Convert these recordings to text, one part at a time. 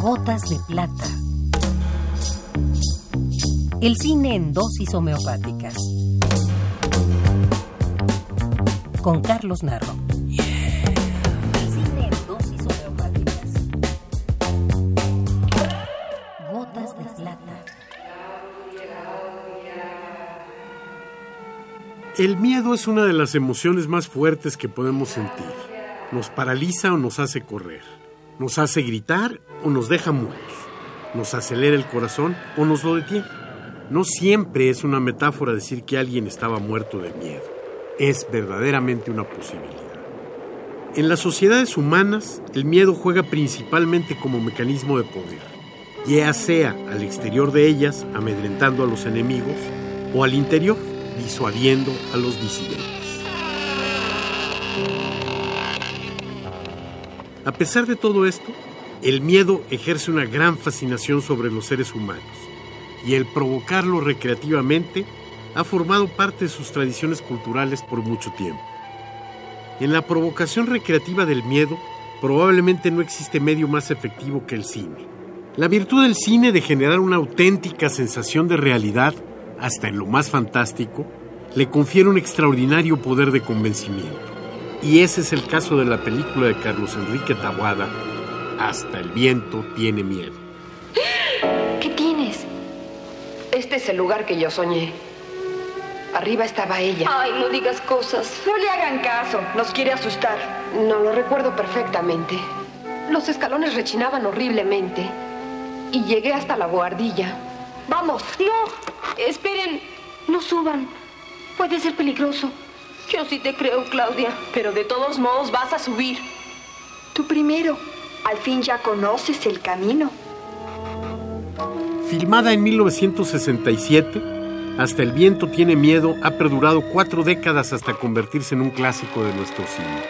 Gotas de plata. El cine en dosis homeopáticas. Con Carlos Narro. El cine en dosis homeopáticas. Gotas de plata. El miedo es una de las emociones más fuertes que podemos sentir. Nos paraliza o nos hace correr. Nos hace gritar o nos deja mudos. Nos acelera el corazón o nos lo detiene. No siempre es una metáfora decir que alguien estaba muerto de miedo. Es verdaderamente una posibilidad. En las sociedades humanas, el miedo juega principalmente como mecanismo de poder, ya sea al exterior de ellas, amedrentando a los enemigos, o al interior, disuadiendo a los disidentes. A pesar de todo esto, el miedo ejerce una gran fascinación sobre los seres humanos y el provocarlo recreativamente ha formado parte de sus tradiciones culturales por mucho tiempo. En la provocación recreativa del miedo probablemente no existe medio más efectivo que el cine. La virtud del cine de generar una auténtica sensación de realidad, hasta en lo más fantástico, le confiere un extraordinario poder de convencimiento. Y ese es el caso de la película de Carlos Enrique Taboada, Hasta el viento tiene miedo. ¿Qué tienes? Este es el lugar que yo soñé. Arriba estaba ella. Ay, no digas cosas. No le hagan caso, nos quiere asustar. No lo recuerdo perfectamente. Los escalones rechinaban horriblemente. Y llegué hasta la guardilla. Vamos. No, esperen, no suban. Puede ser peligroso. Yo sí te creo, Claudia. Pero de todos modos vas a subir. Tú primero. Al fin ya conoces el camino. Filmada en 1967, Hasta el viento tiene miedo ha perdurado cuatro décadas hasta convertirse en un clásico de nuestro cine.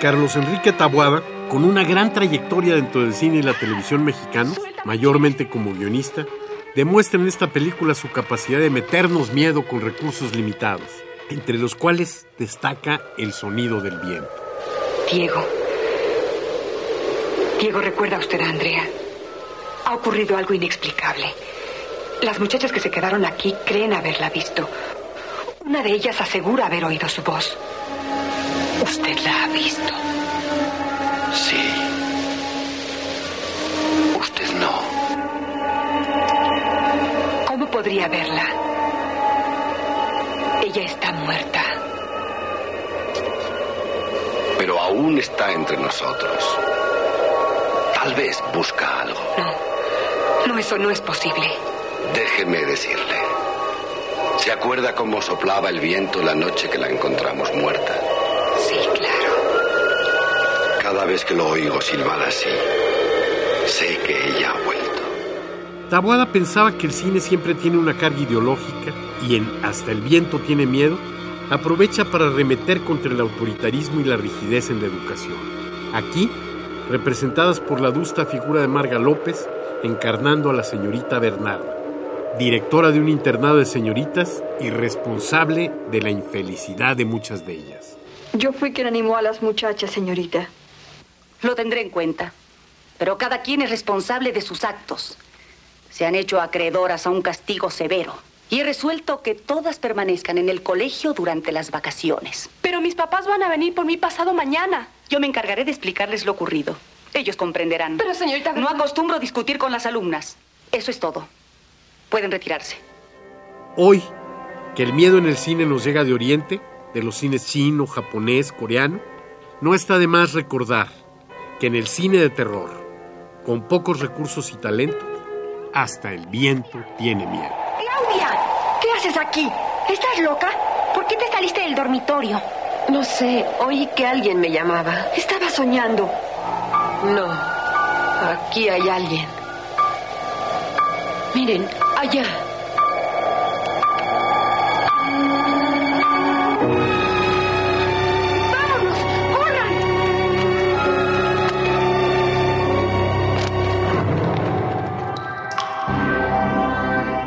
Carlos Enrique Taboada, con una gran trayectoria dentro del cine y la televisión mexicano, mayormente como guionista, demuestra en esta película su capacidad de meternos miedo con recursos limitados, entre los cuales destaca el sonido del viento. Diego. Diego, ¿recuerda usted a Andrea? Ha ocurrido algo inexplicable. Las muchachas que se quedaron aquí creen haberla visto. Una de ellas asegura haber oído su voz. ¿Usted la ha visto? Sí. Usted no. ¿Cómo podría verla? Ella está muerta. Pero aún está entre nosotros. Tal vez busca algo. No. No, eso no es posible. Déjeme decirle. ¿Se acuerda cómo soplaba el viento la noche que la encontramos muerta? Sí, claro. Cada vez que lo oigo silbar así, sé que ella. Taboada pensaba que el cine siempre tiene una carga ideológica y en Hasta el viento tiene miedo aprovecha para remeter contra el autoritarismo y la rigidez en la educación. Aquí, representadas por la adusta figura de Marga López, encarnando a la señorita Bernarda, directora de un internado de señoritas y responsable de la infelicidad de muchas de ellas. Yo fui quien animó a las muchachas, señorita. Lo tendré en cuenta. Pero cada quien es responsable de sus actos. Se han hecho acreedoras a un castigo severo. Y he resuelto que todas permanezcan en el colegio durante las vacaciones. Pero mis papás van a venir por mí pasado mañana. Yo me encargaré de explicarles lo ocurrido. Ellos comprenderán. Pero, señorita... No acostumbro discutir con las alumnas. Eso es todo. Pueden retirarse. Hoy, que el miedo en el cine nos llega de Oriente, de los cines chino, japonés, coreano, no está de más recordar que en el cine de terror, con pocos recursos y talentos, hasta el viento tiene miedo. ¡Claudia! ¿Qué haces aquí? ¿Estás loca? ¿Por qué te saliste del dormitorio? No sé, oí que alguien me llamaba. Estaba soñando. No, aquí hay alguien. Miren, allá.